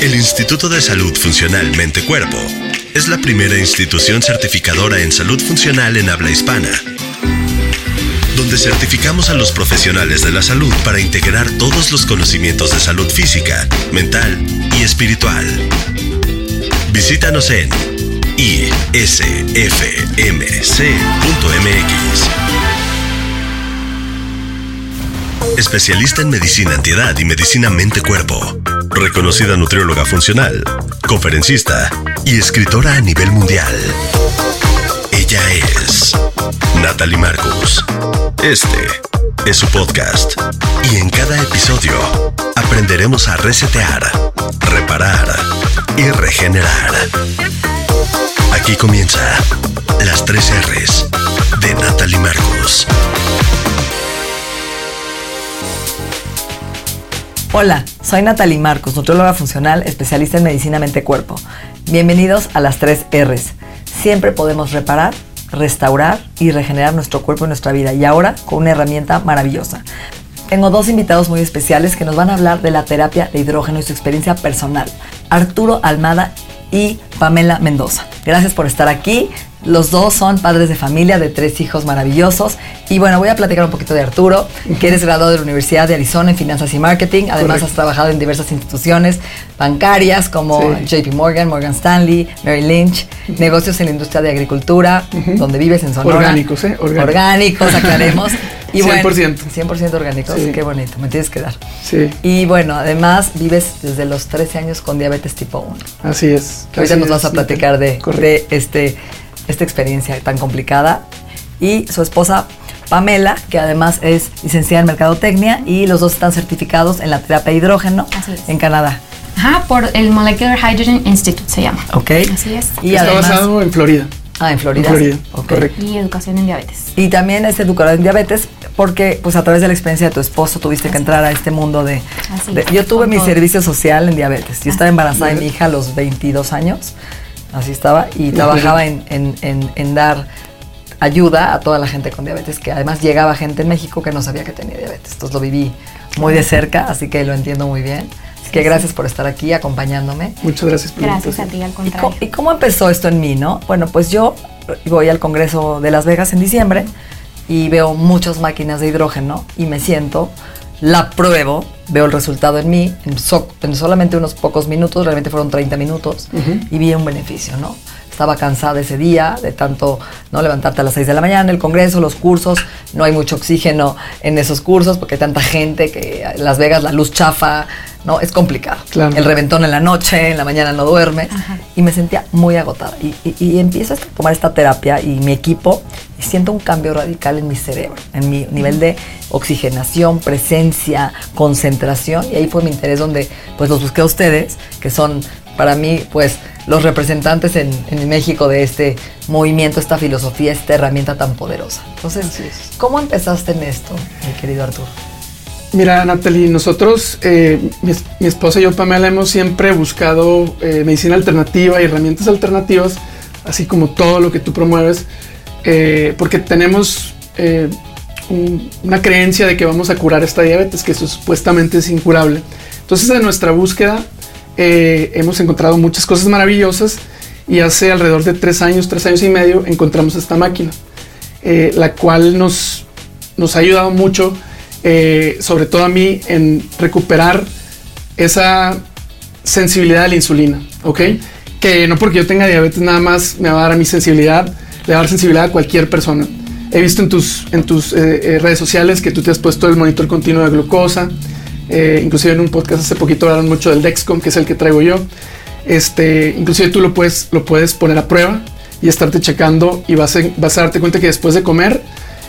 El Instituto de Salud Funcional Mente Cuerpo es la primera institución certificadora en salud funcional en habla hispana donde certificamos a los profesionales de la salud para integrar todos los conocimientos de salud física, mental y espiritual. Visítanos en isfmc.mx. Especialista en medicina antiedad y medicina mente-cuerpo. Reconocida nutrióloga funcional, conferencista y escritora a nivel mundial. Ella es Natalie Marcus. Este es su podcast y en cada episodio aprenderemos a resetear, reparar y regenerar. Aquí comienza las tres R's de Natalie Marcus. Hola, soy Natalie Marcos, nutrióloga funcional, especialista en medicina mente-cuerpo. Bienvenidos a las tres R's. Siempre podemos reparar restaurar y regenerar nuestro cuerpo y nuestra vida. Y ahora con una herramienta maravillosa. Tengo dos invitados muy especiales que nos van a hablar de la terapia de hidrógeno y su experiencia personal. Arturo Almada y Pamela Mendoza. Gracias por estar aquí. Los dos son padres de familia de tres hijos maravillosos. Y bueno, voy a platicar un poquito de Arturo, que eres graduado de la Universidad de Arizona en Finanzas y Marketing. Además, has trabajado en diversas instituciones bancarias como JP Morgan, Morgan Stanley, Mary Lynch, negocios en la industria de agricultura, donde vives en Sonora. Orgánicos, ¿eh? Orgánicos, aclaremos. Y 100%. Bueno, 100% orgánicos, qué bonito, me tienes que dar. Sí. Y bueno, además vives desde los 13 años con diabetes tipo 1. Así es. Que ahorita nos vas a platicar de, de este esta experiencia tan complicada. Y su esposa Pamela, que además es licenciada en Mercadotecnia y los dos están certificados en la terapia de hidrógeno en Canadá. Ajá, por el Molecular Hydrogen Institute se llama. Ok. Así es. Y Está basado en Florida. Ah, en Florida. En Florida, correcto. Y educación en diabetes. Y también es educador en diabetes porque pues a través de la experiencia de tu esposo tuviste que entrar a este mundo de... yo tuve mi servicio social en diabetes. Yo estaba embarazada de mi hija a los 22 años así estaba, y trabajaba en, dar ayuda a toda la gente con diabetes, que además llegaba gente en México que no sabía que tenía diabetes. Entonces lo viví muy de cerca, así que lo entiendo muy bien. Así que gracias por estar aquí acompañándome. Muchas gracias por Gracias a ti, al contrario. ¿Y cómo, empezó esto en mí, no? Bueno, pues yo voy al Congreso de Las Vegas en diciembre y veo muchas máquinas de hidrógeno y me siento la pruebo, veo el resultado en mí, en, solamente unos pocos minutos, realmente fueron 30 minutos, y vi un beneficio, ¿no? Estaba cansada ese día de tanto no levantarte a las 6 de la mañana, el congreso, los cursos, no hay mucho oxígeno en esos cursos porque hay tanta gente que en Las Vegas la luz chafa, ¿no? Es complicado. El reventón en la noche, en la mañana no duermes. Y me sentía muy agotada. Y, y, empiezo a tomar esta terapia y mi equipo y siento un cambio radical en mi cerebro, en mi nivel de oxigenación, presencia, concentración. Y ahí fue mi interés donde pues los busqué a ustedes, que son para mí pues los representantes en, en México de este movimiento, esta filosofía, esta herramienta tan poderosa. Entonces, ¿cómo empezaste en esto, mi querido Arturo? Mira, Natalie, nosotros, eh, mi, esposa y yo, Pamela, hemos siempre buscado eh, medicina alternativa y herramientas alternativas, así como todo lo que tú promueves, eh, porque tenemos una creencia de que vamos a curar esta diabetes, que supuestamente es incurable. Entonces, en nuestra búsqueda, hemos encontrado muchas cosas maravillosas y hace alrededor de tres años, tres años y medio, encontramos esta máquina, la cual nos, nos ha ayudado mucho eh, sobre todo a mí, en recuperar esa sensibilidad a la insulina, ¿ok? Que no porque yo tenga diabetes nada más me va a dar a mi sensibilidad, a dar sensibilidad a cualquier persona. He visto en tus, en tus eh, eh, redes sociales que tú te has puesto el monitor continuo de glucosa, inclusive en un podcast hace poquito hablaron mucho del Dexcom, que es el que traigo yo. Este, inclusive tú lo puedes, lo puedes poner a prueba y estarte checando y vas vas a darte cuenta que después de comer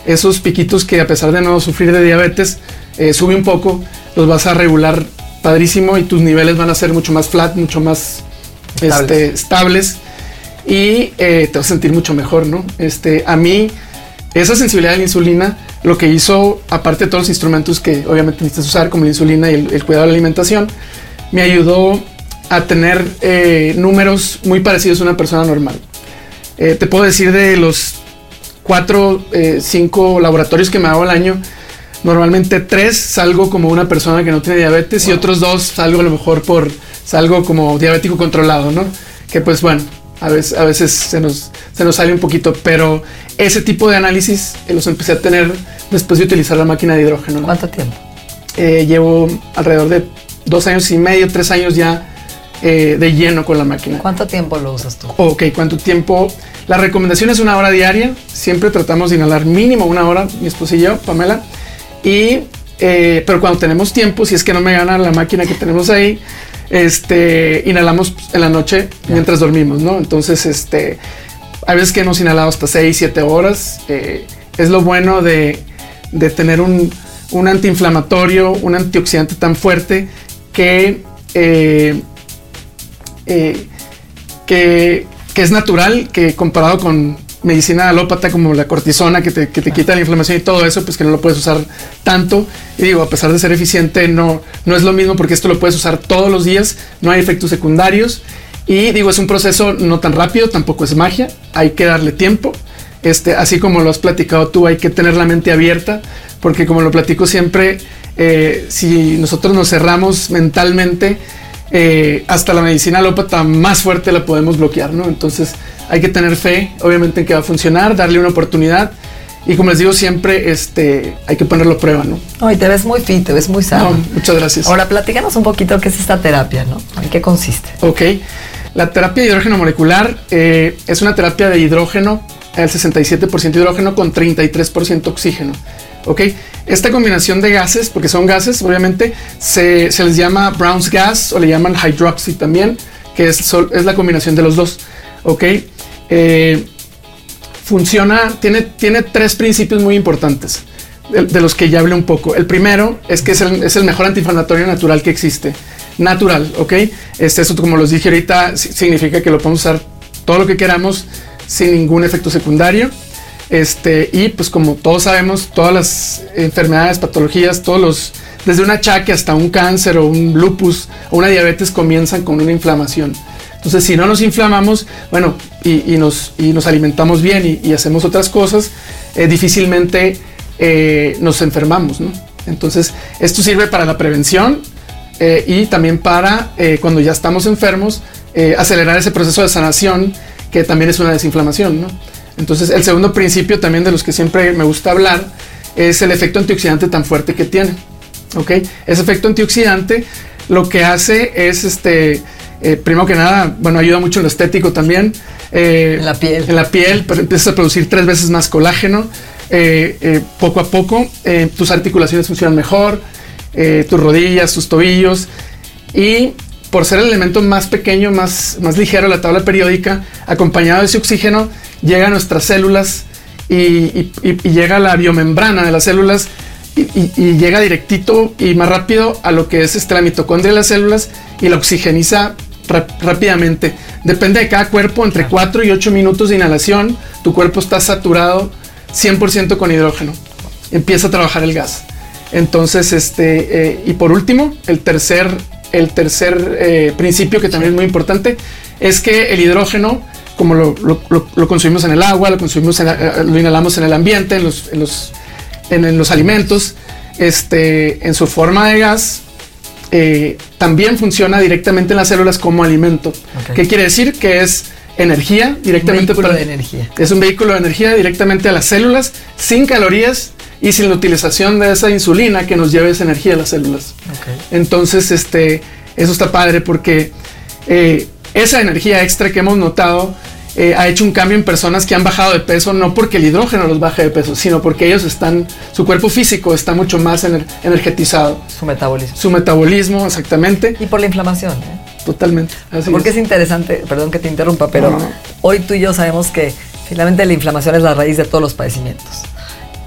esos piquitos que a pesar de no sufrir de diabetes, eh, sube un poco, los vas a regular padrísimo y tus niveles van a ser mucho más flat, mucho más Estables. este, estables y eh, te vas a sentir mucho mejor, ¿no? Este, a mí, esa sensibilidad a la insulina, lo que hizo, aparte de todos los instrumentos que obviamente necesitas usar, como la insulina y el, el cuidado de la alimentación, me ayudó a tener eh, números muy parecidos a una persona normal. Eh, te puedo decir de los cuatro, eh, cinco laboratorios que me hago al año, normalmente tres salgo como una persona que no tiene diabetes y otros dos salgo a lo mejor por salgo como diabético controlado, ¿no? Que pues bueno, a veces, a veces se, nos, se nos sale un poquito, pero ese tipo de análisis eh, los empecé a tener después de utilizar la máquina de hidrógeno. ¿no? ¿Cuánto tiempo? Eh, llevo alrededor de dos años y medio, tres años ya eh, de lleno con la máquina. ¿Cuánto tiempo lo usas tú? Ok, ¿cuánto tiempo? La recomendación es una hora diaria. Siempre tratamos de inhalar mínimo una hora, mi esposa y yo, Pamela. Y, eh, pero cuando tenemos tiempo, si es que no me gana la máquina que tenemos ahí, este, inhalamos en la noche mientras dormimos, ¿no? Entonces, este, hay veces que hemos inhalado hasta 6, 7 horas. eh, es lo bueno de, de tener un, un antiinflamatorio, un antioxidante tan fuerte que eh, eh, que, que es natural, que comparado con medicina alópata como la cortisona que te, que te quita la inflamación y todo eso, pues que no lo puedes usar tanto. Y digo, a pesar de ser eficiente, no, no es lo mismo porque esto lo puedes usar todos los días, no hay efectos secundarios. Y digo, es un proceso no tan rápido, tampoco es magia, hay que darle tiempo. Este, así como lo has platicado tú, hay que tener la mente abierta, porque como lo platico siempre, eh, si nosotros nos cerramos mentalmente, eh, hasta la medicina alópata más fuerte la podemos bloquear, ¿no? Entonces hay que tener fe, obviamente, en que va a funcionar, darle una oportunidad. Y como les digo siempre, este, hay que ponerlo a prueba, ¿no? Ay, te ves muy fit, te ves muy sano. No, muchas gracias. Ahora, platícanos un poquito qué es esta terapia, ¿no? ¿En qué consiste? Ok. La terapia de hidrógeno molecular eh, es una terapia de hidrógeno, el 67% hidrógeno con 33% oxígeno. Ok. Esta combinación de gases, porque son gases, obviamente, se, se les llama Brown's gas o le llaman hydroxy también, que es, es la combinación de los dos. Ok. Eh, funciona, tiene, tiene tres principios muy importantes, de, de los que ya hablé un poco. El primero es que es el, es el mejor antiinflamatorio natural que existe. Natural, ¿ok? Este, eso, como los dije ahorita, si- significa que lo podemos usar todo lo que queramos sin ningún efecto secundario. Este, y pues como todos sabemos, todas las enfermedades, patologías, todos los, desde un achaque hasta un cáncer o un lupus o una diabetes comienzan con una inflamación. Entonces, si no nos inflamamos, bueno, y, y nos, y nos alimentamos bien y, y hacemos otras cosas, eh, difícilmente eh, nos enfermamos, ¿no? Entonces, esto sirve para la prevención eh, y también para eh, cuando ya estamos enfermos, eh, acelerar ese proceso de sanación, que también es una desinflamación, ¿no? Entonces, el segundo principio también de los que siempre me gusta hablar es el efecto antioxidante tan fuerte que tiene. ¿Ok? Ese efecto antioxidante lo que hace es, este, eh, primero que nada, bueno, ayuda mucho en lo estético también. eh, En la piel. En la piel, pues empiezas a producir tres veces más colágeno. eh, poco a poco, tus articulaciones funcionan mejor, tus rodillas, tus tobillos. Y por ser el elemento más pequeño, más, más ligero la tabla periódica, acompañado de ese oxígeno, llega a nuestras células y, y- y- y llega a la biomembrana de las células y, y- y llega directito y más rápido a lo que es este, la mitocondria de las células y la oxigeniza rápidamente. Depende de cada cuerpo, entre 4 y 8 minutos de inhalación, tu cuerpo está saturado 100% con hidrógeno. Empieza a trabajar el gas. Entonces, este, eh, y por último, el tercer, el tercer eh, principio que también es muy importante es que el hidrógeno, como lo, lo- lo- lo consumimos en el agua, lo consumimos, en la- eh, lo inhalamos en el ambiente, en los, en los, en- en los alimentos, este, en su forma de gas, eh, también funciona directamente en las células como alimento. ¿Qué quiere decir? Que es energía directamente Vehículo para- de energía. es un vehículo de energía directamente a las células, sin calorías y sin la utilización de esa insulina que nos lleve esa energía a las células. Entonces, este, eso está padre porque eh, esa energía extra que hemos notado eh, ha hecho un cambio en personas que han bajado de peso, no porque el hidrógeno los baje de peso, sino porque ellos están, su cuerpo físico está mucho más ener- energetizado. Su metabolismo. Su metabolismo, exactamente, Y por la inflamación, ¿eh? totalmente. Así Porque es. es interesante, perdón que te interrumpa, pero No. hoy tú y yo sabemos que finalmente la inflamación es la raíz de todos los padecimientos.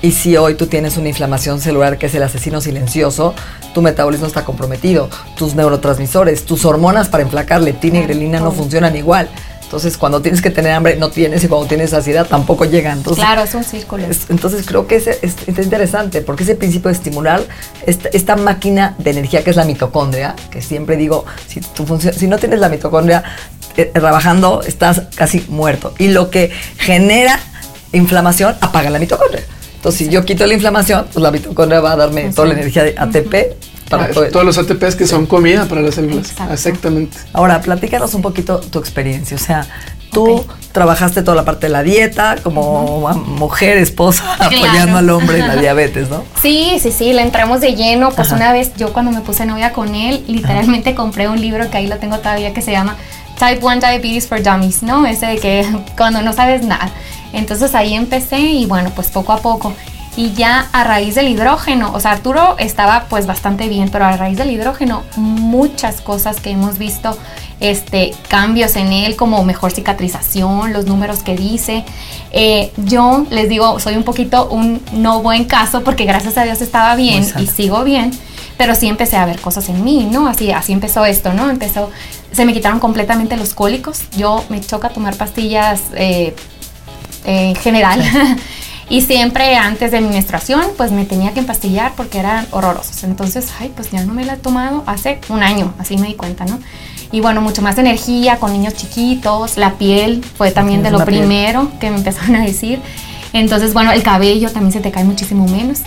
Y si hoy tú tienes una inflamación celular que es el asesino silencioso, tu metabolismo está comprometido, tus neurotransmisores, tus hormonas para enflacar, leptina y grelina no funcionan igual. Entonces, cuando tienes que tener hambre, no tienes, y cuando tienes saciedad, tampoco llegan. Entonces, claro, es un círculo. entonces, creo que es, es, interesante, porque ese principio de estimular esta, esta, máquina de energía que es la mitocondria, que siempre digo, si, tu si no tienes la mitocondria eh, trabajando, estás casi muerto. Y lo que genera inflamación apaga la mitocondria. Entonces, si yo quito la inflamación, pues la mitocondria va a darme toda la energía de ATP para todos los ATPs que son comida para las células. Exactamente. Ahora, platícanos un poquito tu experiencia. O sea, tú trabajaste toda la parte de la dieta como mujer, esposa, apoyando al hombre en la diabetes, ¿no? Sí, sí, sí, le entramos de lleno. Pues una vez yo cuando me puse novia con él, literalmente compré un libro que ahí lo tengo todavía que se llama Type 1 Diabetes for Dummies, ¿no? Ese de que cuando no sabes nada. Entonces ahí empecé y bueno, pues poco a poco y ya a raíz del hidrógeno, o sea, Arturo estaba pues bastante bien, pero a raíz del hidrógeno muchas cosas que hemos visto, este, cambios en él como mejor cicatrización, los números que dice. Eh, yo les digo, soy un poquito un no buen caso porque gracias a Dios estaba bien y sigo bien, pero sí empecé a ver cosas en mí, ¿no? Así, así empezó esto, ¿no? Empezó, se me quitaron completamente los cólicos, yo me choca tomar pastillas eh, en general. Y siempre antes de mi menstruación, pues me tenía que empastillar porque eran horrorosos. Entonces, ay, pues ya no me la he tomado hace un año, así me di cuenta, ¿no? Y bueno, mucho más energía con niños chiquitos, la piel fue también de lo primero que me empezaron a decir. Entonces, bueno, el cabello también se te cae muchísimo menos.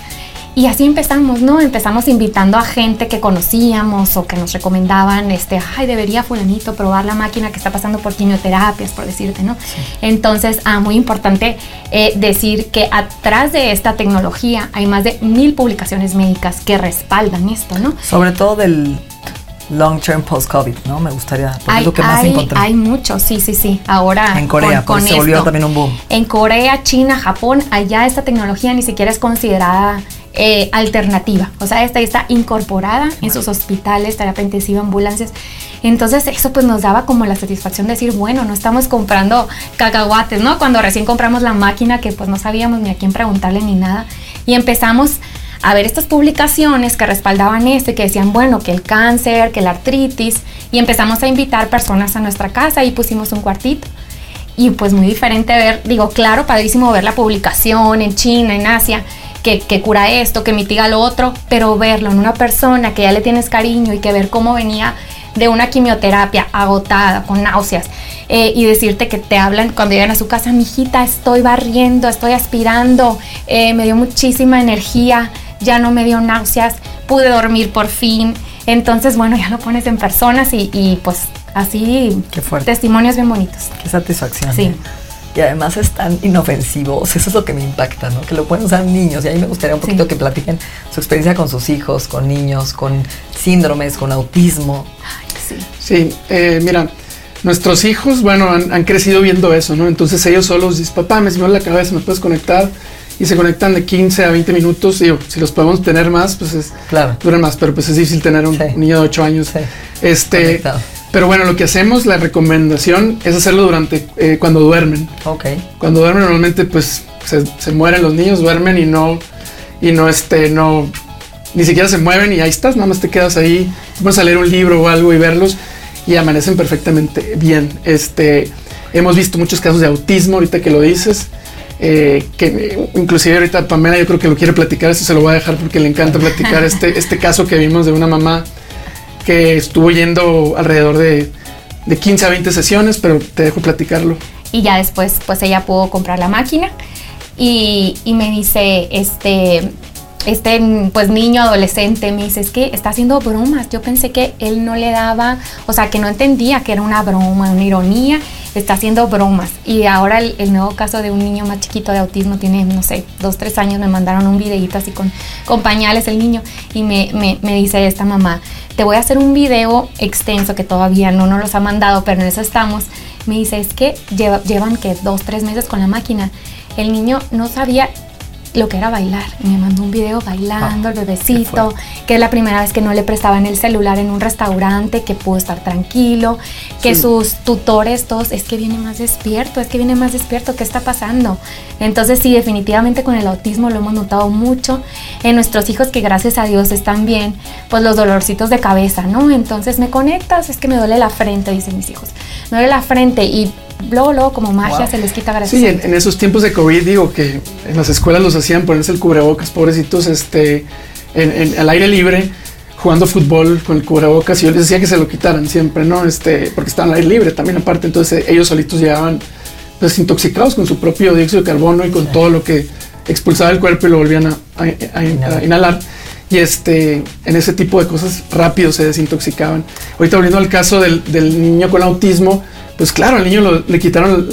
Y así empezamos, ¿no? Empezamos invitando a gente que conocíamos o que nos recomendaban, este, ay, debería fulanito probar la máquina que está pasando por quimioterapias, por decirte, ¿no? Entonces, ah, muy importante eh, decir que atrás de esta tecnología hay más de mil publicaciones médicas que respaldan esto, ¿no? Sobre todo del long term post COVID, ¿no? Me gustaría, hay, lo que más hay, encontré. Hay mucho, sí, sí, sí. Ahora en Corea, con, se volvió también un boom. En Corea, China, Japón, allá esta tecnología ni siquiera es considerada eh, alternativa. O sea, esta está incorporada en sus hospitales, terapia intensiva, ambulancias. Entonces eso pues nos daba como la satisfacción de decir, bueno, no estamos comprando cacahuates, ¿no? Cuando recién compramos la máquina que pues no sabíamos ni a quién preguntarle ni nada. Y empezamos a ver estas publicaciones que respaldaban esto y que decían, bueno, que el cáncer, que la artritis. Y empezamos a invitar personas a nuestra casa y pusimos un cuartito. Y pues muy diferente ver, digo, claro, padrísimo ver la publicación en China, en Asia, que, cura esto, que mitiga lo otro, pero verlo en una persona que ya le tienes cariño y que ver cómo venía de una quimioterapia agotada, con náuseas, eh, y decirte que te hablan cuando llegan a su casa, mijita, estoy barriendo, estoy aspirando, eh, me dio muchísima energía, ya no me dio náuseas, pude dormir por fin. Entonces, bueno, ya lo pones en personas y, pues así, Qué fuerte. testimonios bien bonitos. Qué satisfacción. Sí. ¿eh? Y además están inofensivos. Eso es lo que me impacta, ¿no? Que lo pueden usar niños. Y a mí me gustaría un poquito que platiquen su experiencia con sus hijos, con niños, con síndromes, con autismo. sí. Sí, eh, mira, nuestros hijos, bueno, han, crecido viendo eso, ¿no? Entonces ellos solos dicen, papá, me en la cabeza, ¿me puedes conectar? Y se conectan de 15 a 20 minutos. Digo, si los podemos tener más, pues es, claro. duran más, pero pues es difícil tener un, niño de 8 años. Sí. Este, Conectado. Pero bueno, lo que hacemos, la recomendación es hacerlo durante eh, cuando duermen. Ok. Cuando duermen normalmente pues se, mueren los niños, duermen y no, y no este, no, ni siquiera se mueven y ahí estás, nada más te quedas ahí, vas a leer un libro o algo y verlos y amanecen perfectamente bien. Este, hemos visto muchos casos de autismo ahorita que lo dices. Eh, que inclusive ahorita Pamela yo creo que lo quiere platicar, eso se lo voy a dejar porque le encanta platicar este, este caso que vimos de una mamá que estuvo yendo alrededor de, de 15 a 20 sesiones, pero te dejo platicarlo. Y ya después, pues ella pudo comprar la máquina y, y me dice, este, este pues niño adolescente me dice, es que está haciendo bromas. Yo pensé que él no le daba, o sea, que no entendía que era una broma, una ironía, está haciendo bromas. Y ahora el, nuevo caso de un niño más chiquito de autismo tiene, no sé, dos, tres años, me mandaron un videito así con, pañales el niño y me, me, me dice esta mamá, te voy a hacer un video extenso que todavía no nos los ha mandado, pero en eso estamos. Me dice, es que llevan que dos, tres meses con la máquina. El niño no sabía lo que era bailar. Me mandó un video bailando, el bebecito, que es la primera vez que no le prestaban el celular en un restaurante, que pudo estar tranquilo, que sus tutores todos, es que viene más despierto, es que viene más despierto, ¿qué está pasando? Entonces sí, definitivamente con el autismo lo hemos notado mucho. En nuestros hijos que gracias a Dios están bien, pues los dolorcitos de cabeza, ¿no? Entonces me conectas, es que me duele la frente, dicen mis hijos. Me duele la frente y luego, luego como magia se les quita gracias. Sí, en, esos tiempos de COVID digo que en las escuelas los hacían ponerse el cubrebocas, pobrecitos, este, en, al aire libre, jugando fútbol con el cubrebocas y yo les decía que se lo quitaran siempre, ¿no? Este, porque estaban al aire libre también aparte, entonces ellos solitos llegaban pues intoxicados con su propio dióxido de carbono y con todo lo que expulsaba el cuerpo y lo volvían a, inhalar. Y este, en ese tipo de cosas rápido se desintoxicaban. Ahorita volviendo al caso del, del niño con autismo, pues claro, al niño le quitaron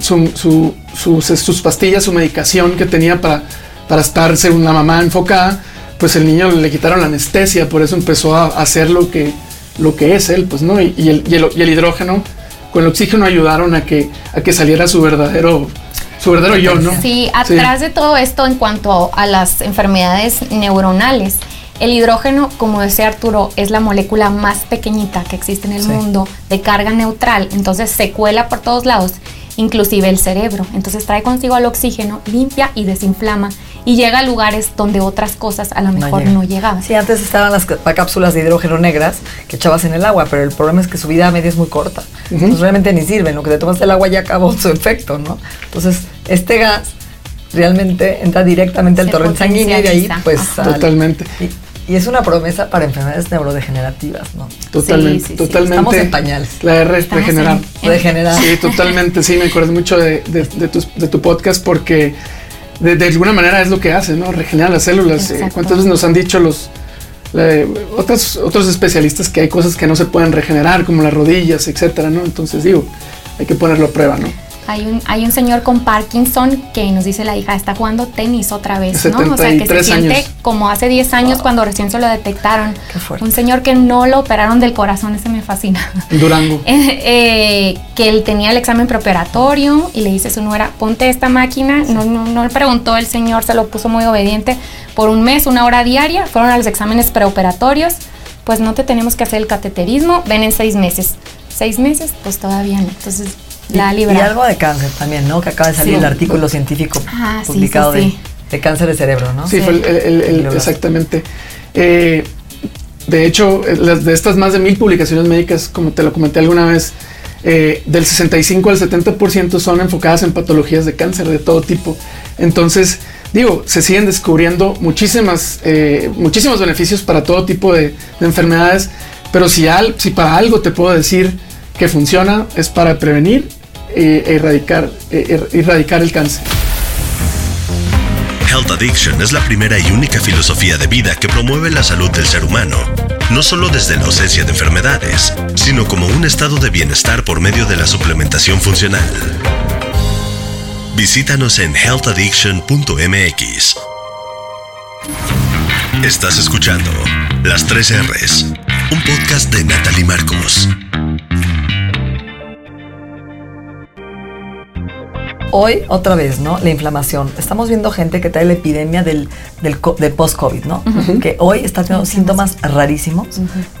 sus, pastillas, su medicación que tenía para, para estarse una mamá enfocada, pues el niño le quitaron la anestesia, por eso empezó a hacer lo que, lo que es él, pues, ¿no? Y, el, y, el, hidrógeno con el oxígeno ayudaron a que, a que saliera su verdadero su verdadero yo, ¿no? Sí, atrás de todo esto en cuanto a las enfermedades neuronales, el hidrógeno, como decía Arturo, es la molécula más pequeñita que existe en el mundo de carga neutral, entonces se cuela por todos lados, inclusive el cerebro. Entonces trae consigo el oxígeno, limpia y desinflama y llega a lugares donde otras cosas a lo mejor no, llegaban. Sí, antes estaban las cápsulas de hidrógeno negras que echabas en el agua, pero el problema es que su vida media es muy corta. Entonces realmente ni sirven, lo que te tomas el agua ya acabó su efecto, ¿no? Entonces, este gas realmente entra directamente al torrente sanguíneo y de ahí pues totalmente y es una promesa para enfermedades neurodegenerativas, ¿no? Totalmente, totalmente. Estamos en pañales. La R es regenerar. Regenerar. Sí, totalmente. Sí, me acuerdo mucho de, tu, podcast porque de, alguna manera es lo que hace, ¿no? Regenerar las células. Eh, ¿Cuántas veces nos han dicho los otros, otros especialistas que hay cosas que no se pueden regenerar, como las rodillas, etcétera, ¿no? Entonces digo, hay que ponerlo a prueba, ¿no? Hay un, hay un señor con Parkinson que nos dice la hija, está jugando tenis otra vez, ¿no? O sea, que se siente como hace 10 años cuando recién se lo detectaron. Un señor que no lo operaron del corazón, ese me fascina. Durango. Eh, eh, que él tenía el examen preoperatorio y le dice a su nuera, ponte esta máquina. No, no, no le preguntó el señor, se lo puso muy obediente. Por un mes, una hora diaria, fueron a los exámenes preoperatorios. Pues no te tenemos que hacer el cateterismo, ven en seis meses. Seis meses, pues todavía no. Entonces y, algo de cáncer también, ¿no? Que acaba de salir el artículo científico ah, publicado de, cáncer de cerebro, ¿no? Sí, fue el, exactamente. Eh, de hecho, de estas más de mil publicaciones médicas, como te lo comenté alguna vez, eh, del 65 al 70% son enfocadas en patologías de cáncer de todo tipo. Entonces, digo, se siguen descubriendo muchísimas, eh, muchísimos beneficios para todo tipo de, enfermedades, pero si, al, si para algo te puedo decir que funciona es para prevenir eh, eh, er, erradicar el cáncer. Health Addiction es la primera y única filosofía de vida que promueve la salud del ser humano, no solo desde la ausencia de enfermedades, sino como un estado de bienestar por medio de la suplementación funcional. Visítanos en healthaddiction.mx. Estás escuchando Las 3 R's, un podcast de Natalie Marcos. Hoy, otra vez, ¿no? La inflamación. Estamos viendo gente que trae la epidemia del, del, post-COVID, ¿no? Que hoy está teniendo síntomas rarísimos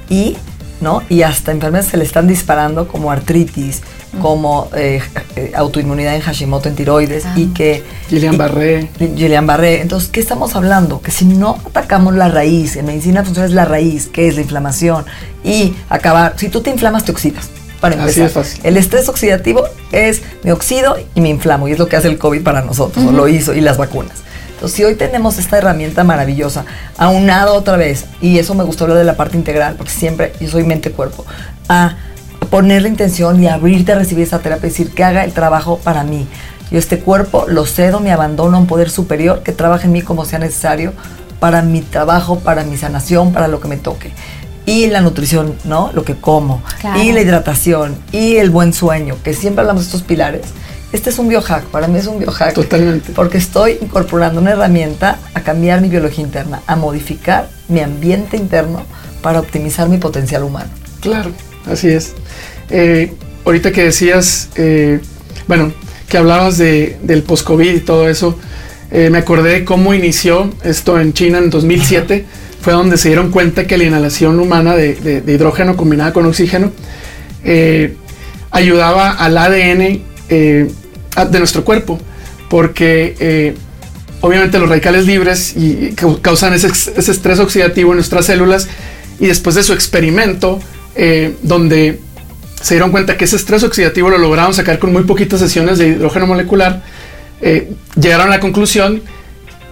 y, ¿no? Y hasta enfermedades se le están disparando como artritis, como eh, eh, autoinmunidad en Hashimoto, en tiroides y que... Gillian Barré. Gillian Barré. Entonces, ¿qué estamos hablando? Que si no atacamos la raíz, en medicina funcional es la raíz, que es la inflamación, y acabar, si tú te inflamas, te oxidas para empezar. El estrés oxidativo es me oxido y me inflamo, y es lo que hace el COVID para nosotros, o lo hizo, y las vacunas. Entonces, si hoy tenemos esta herramienta maravillosa, aunado otra vez, y eso me gustó hablar de la parte integral, porque siempre yo soy mente-cuerpo, a poner la intención y abrirte a recibir esa terapia, decir que haga el trabajo para mí. Yo este cuerpo lo cedo, me abandono a un poder superior que trabaje en mí como sea necesario para mi trabajo, para mi sanación, para lo que me toque y la nutrición, ¿no? Lo que como, y la hidratación, y el buen sueño, que siempre hablamos de estos pilares. Este es un biohack, para mí es un biohack. Totalmente. Porque estoy incorporando una herramienta a cambiar mi biología interna, a modificar mi ambiente interno para optimizar mi potencial humano. Claro, así es. Eh, ahorita que decías, eh, bueno, que hablabas de, del post-COVID y todo eso, eh, me acordé cómo inició esto en China en 2007. Fue donde se dieron cuenta que la inhalación humana de, hidrógeno combinada con oxígeno eh, ayudaba al ADN eh, de nuestro cuerpo, porque obviamente los radicales libres y, causan ese, ese, estrés oxidativo en nuestras células y después de su experimento, donde se dieron cuenta que ese estrés oxidativo lo lograron sacar con muy poquitas sesiones de hidrógeno molecular, eh, llegaron a la conclusión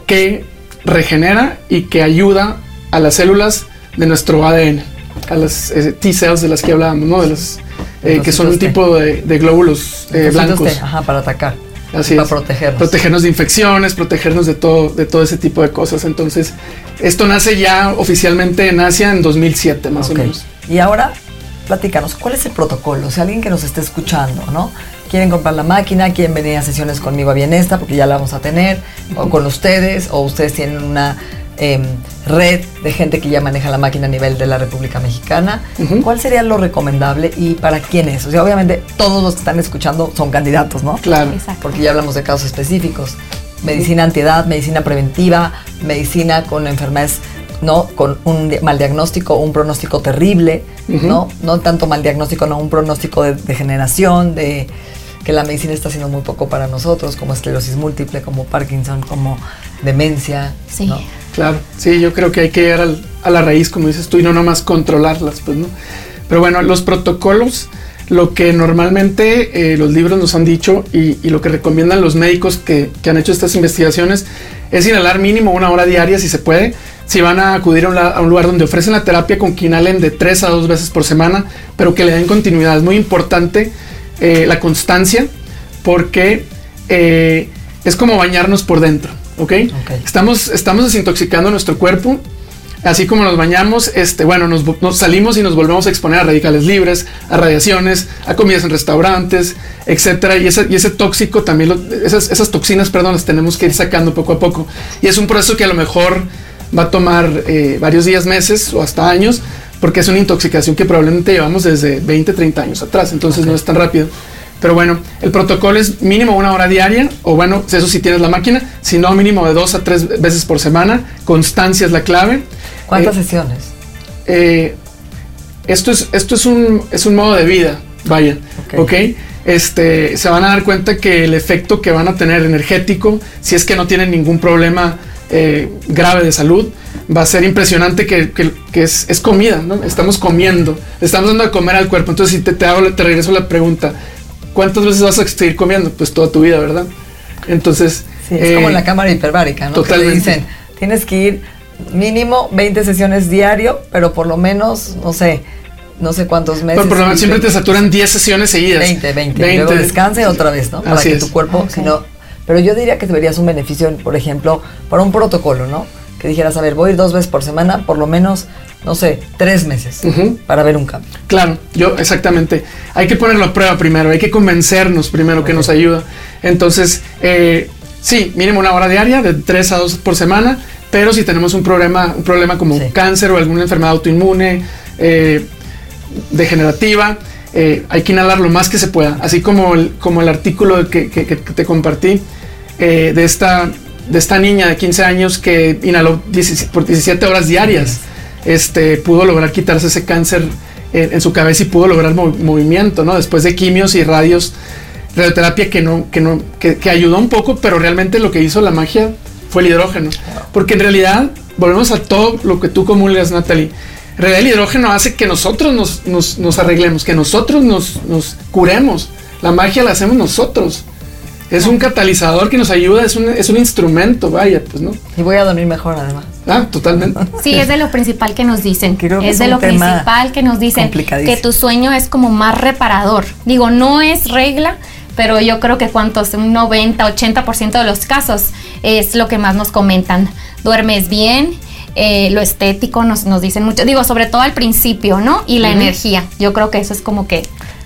que regenera y que ayuda a las células de nuestro ADN, a las eh, T-cells de las que hablábamos, ¿no? De las, eh, que son un tipo de, glóbulos blancos. ajá, para atacar. Así para protegernos. Protegernos de infecciones, protegernos de todo, de todo ese tipo de cosas. Entonces, esto nace ya oficialmente en Asia en 2007, más o menos. Y ahora, platícanos, ¿cuál es el protocolo? O sea, alguien que nos esté escuchando, ¿no? Quieren comprar la máquina, quieren venir a sesiones conmigo a Bienesta, porque ya la vamos a tener, o con ustedes, o ustedes tienen una em, red de gente que ya maneja la máquina a nivel de la República Mexicana. ¿Cuál sería lo recomendable y para quiénes? O sea, obviamente todos los que están escuchando son candidatos, ¿no? Claro. Porque ya hablamos de casos específicos. Medicina antiedad, medicina preventiva, medicina con enfermedades ¿no? Con un mal diagnóstico, un pronóstico terrible, ¿no? No tanto mal diagnóstico, no un pronóstico de degeneración, de que la medicina está haciendo muy poco para nosotros, como esclerosis múltiple, como Parkinson, como demencia. Sí. Claro, sí, yo creo que hay que llegar a la raíz, como dices tú, y no nomás controlarlas, pues, ¿no? Pero bueno, los protocolos, lo que normalmente eh, los libros nos han dicho y, lo que recomiendan los médicos que, han hecho estas investigaciones es inhalar mínimo una hora diaria si se puede. Si van a acudir a un, lugar donde ofrecen la terapia con que inhalen de tres a dos veces por semana, pero que le den continuidad. Es muy importante eh, la constancia, porque eh, es como bañarnos por dentro, ¿ok? Estamos, estamos desintoxicando nuestro cuerpo, así como nos bañamos, este, bueno, nos, salimos y nos volvemos a exponer a radicales libres, a radiaciones, a comidas en restaurantes, etcétera, y ese, y ese tóxico también, esas, esas toxinas, perdón, las tenemos que ir sacando poco a poco, y es un proceso que a lo mejor va a tomar eh, varios días, meses o hasta años, porque es una intoxicación que probablemente llevamos desde 20, 30 años atrás, entonces no es tan rápido. Pero bueno, el protocolo es mínimo una hora diaria, o bueno, eso si tienes la máquina, si no, mínimo de dos a tres veces por semana. Constancia es la clave. ¿Cuántas eh, sesiones? Eh, esto es, esto es, un, es un modo de vida, vaya, ¿ok? Este, se van a dar cuenta que el efecto que van a tener energético, si es que no tienen ningún problema eh, grave de salud, va a ser impresionante que, es, comida, ¿no? Estamos comiendo, estamos dando de comer al cuerpo. Entonces, si te, te, hago, te regreso la pregunta, ¿cuántas veces vas a seguir comiendo? Pues toda tu vida, ¿verdad? Entonces... Sí, es como en la eh, cámara hiperbárica, ¿no? Totalmente. dicen, tienes que ir mínimo 20 sesiones diario, pero por lo menos, no sé, no sé cuántos meses. Pero por lo menos siempre te saturan 10 sesiones seguidas. 20, 20. 20. Luego descanse otra vez, ¿no? Para que tu cuerpo, si no... Pero yo diría que deberías un beneficio, por ejemplo, para un protocolo, ¿no? que dijeras, a ver, voy a ir dos veces por semana, por lo menos, no sé, tres meses para ver un cambio. Claro, yo exactamente. Hay que ponerlo a prueba primero, hay que convencernos primero que nos ayuda. Entonces, eh, sí, mínimo una hora diaria, de tres a dos por semana, pero si tenemos un problema, un problema como cáncer o alguna enfermedad autoinmune, eh, degenerativa, eh, hay que inhalar lo más que se pueda, así como el, como el artículo que, que te compartí de esta de esta niña de 15 años que inhaló por 17 horas diarias. Este, pudo lograr quitarse ese cáncer en, su cabeza y pudo lograr movimiento, ¿no? Después de quimios y radios, radioterapia que no, que no, que, ayudó un poco, pero realmente lo que hizo la magia fue el hidrógeno. Porque en realidad, volvemos a todo lo que tú comulgas, Natalie. En realidad el hidrógeno hace que nosotros nos, nos, arreglemos, que nosotros nos, nos curemos. La magia la hacemos nosotros. Es un catalizador que nos ayuda, es un, es un instrumento, vaya, pues, ¿no? Y voy a dormir mejor, además. Ah, totalmente. Sí, es de lo principal que nos dicen. es, de lo principal que nos dicen. Que tu sueño es como más reparador. Digo, no es regla, pero yo creo que cuantos, un 90, 80% de los casos es lo que más nos comentan. Duermes bien, eh, lo estético nos, nos dicen mucho, digo, sobre todo al principio, ¿no? Y la energía. Yo creo que eso es como que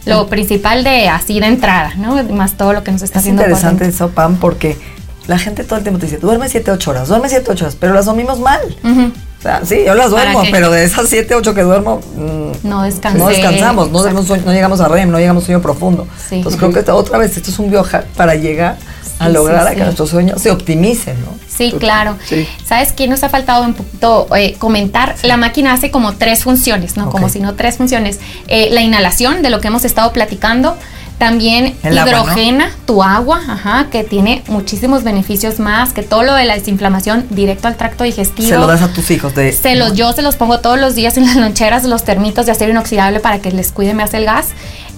lo principal de así de entrada, ¿no? Más todo lo que nos está haciendo. Es interesante eso, Pam, porque la gente todo el tiempo te dice, duerme 7, 8 horas, duerme 7, 8 horas, pero las dormimos mal. O sea, sí, yo las duermo, pero de esas 7, 8 que duermo, mm, no, descansé, no descansamos, no, no, llegamos a REM, no llegamos a sueño profundo. Entonces creo que otra vez esto es un biohack para llegar a Sí, lograr sí, a que sí. nuestros sueños se optimicen, ¿no? Sí, claro. Sí. ¿Sabes qué nos ha faltado un poquito eh, comentar? La máquina hace como tres funciones, ¿no? Como si no tres funciones. Eh, la inhalación, de lo que hemos estado platicando. También El agua, ¿no? hidrogena tu agua, ajá, que tiene muchísimos beneficios más que todo lo de la desinflamación directo al tracto digestivo. Se lo das a tus hijos de... Se los, yo se los pongo todos los días en las loncheras, los termitos de acero inoxidable para que les cuide más el gas.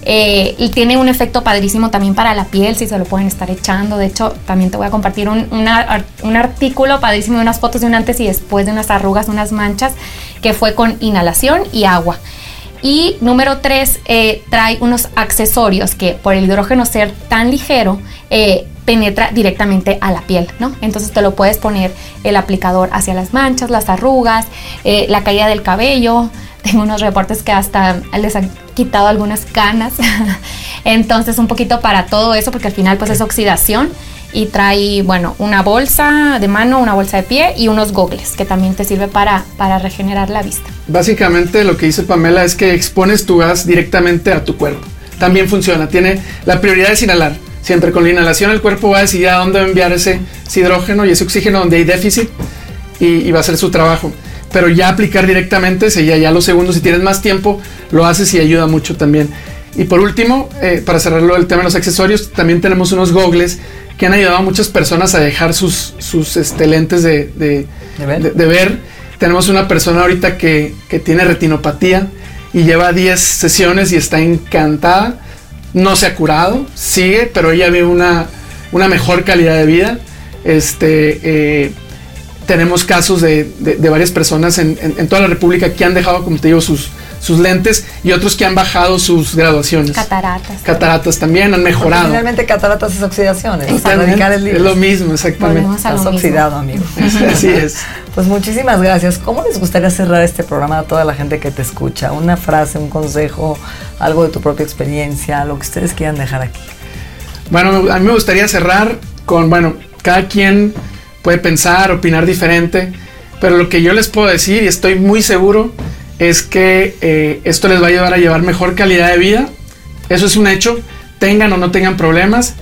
Eh, y tiene un efecto padrísimo también para la piel, si se lo pueden estar echando. De hecho, también te voy a compartir un, un artículo padrísimo de unas fotos de un antes y después de unas arrugas, unas manchas, que fue con inhalación y agua. Y número tres, eh, trae unos accesorios que por el hidrógeno ser tan ligero, eh, penetra directamente a la piel, ¿no? Entonces te lo puedes poner el aplicador hacia las manchas, las arrugas, la caída del cabello. Tengo unos reportes que hasta les quitado algunas canas. Entonces un poquito para todo eso, porque al final pues es oxidación. Y trae, bueno, una bolsa de mano, una bolsa de pie y unos gogles, que también te sirve para, para regenerar la vista. Básicamente lo que dice Pamela es que expones tu gas directamente a tu cuerpo. También funciona, tiene la prioridad es inhalar. Siempre con la inhalación el cuerpo va a decidir a dónde va a enviar ese, hidrógeno y ese oxígeno donde hay déficit y, y va a hacer su trabajo. Pero ya aplicar directamente, se ya, los segundos, si tienes más tiempo, lo haces y ayuda mucho también. Y por último, eh, para cerrarlo el tema de los accesorios, también tenemos unos gogles que han ayudado a muchas personas a dejar sus, sus este, lentes de, de- ¿De ver? de- de ver. Tenemos una persona ahorita que, que tiene retinopatía y lleva 10 sesiones y está encantada. No se ha curado, sigue, pero ella ve una, una mejor calidad de vida. Este, eh, tenemos casos de, de- de varias personas en, en- en toda la República que han dejado, como te digo, sus, sus lentes y otros que han bajado sus graduaciones. Cataratas. Cataratas también han Porque mejorado. Finalmente cataratas es oxidación, es Totalmente, erradicar el es líquido. lo mismo, exactamente. Estás mismo. oxidado, amigo. Así es. Pues muchísimas gracias. ¿Cómo les gustaría cerrar este programa a toda la gente que te escucha? Una frase, un consejo, algo de tu propia experiencia, lo que ustedes quieran dejar aquí. Bueno, a mí me gustaría cerrar con, bueno, cada quien puede pensar, opinar diferente, pero lo que yo les puedo decir y estoy muy seguro es que eh, esto les va a ayudar a llevar mejor calidad de vida. Eso es un hecho, tengan o no tengan problemas.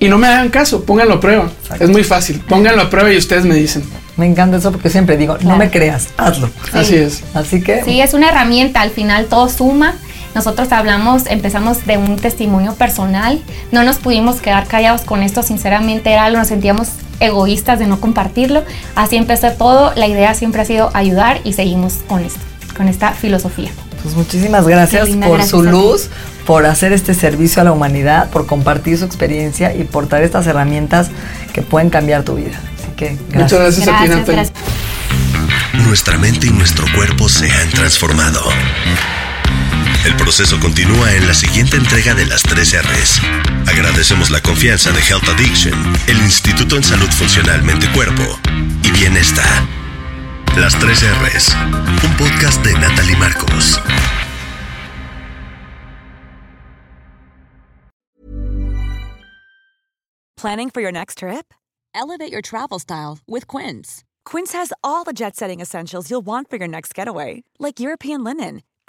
Y no me hagan caso, pónganlo a prueba. Exacto. Es muy fácil, pónganlo a prueba y ustedes me dicen. Me encanta eso porque siempre digo, no Claro. me creas, hazlo. Así es. Así que Sí, es una herramienta, al final todo suma. Nosotros hablamos, empezamos de un testimonio personal, no nos pudimos quedar callados con esto, sinceramente era algo, nos sentíamos egoístas de no compartirlo, así empezó todo, la idea siempre ha sido ayudar y seguimos con esto, con esta filosofía. Pues muchísimas gracias por gracias su luz, por hacer este servicio a la humanidad, por compartir su experiencia y por dar estas herramientas que pueden cambiar tu vida. Así que Muchas gracias. gracias, a ti, Gracias, gracias. Nuestra mente y nuestro cuerpo se han transformado. El proceso continúa en la siguiente entrega de las 3 R's. Agradecemos la confianza de Health Addiction, el Instituto en Salud Funcional Mente Cuerpo y Bienestar. Las 3 R's, un podcast de Natalie Marcos. Planning for your next trip? Elevate your travel style with Quince. Quince has all the jet setting essentials you'll want for your next getaway, like European linen,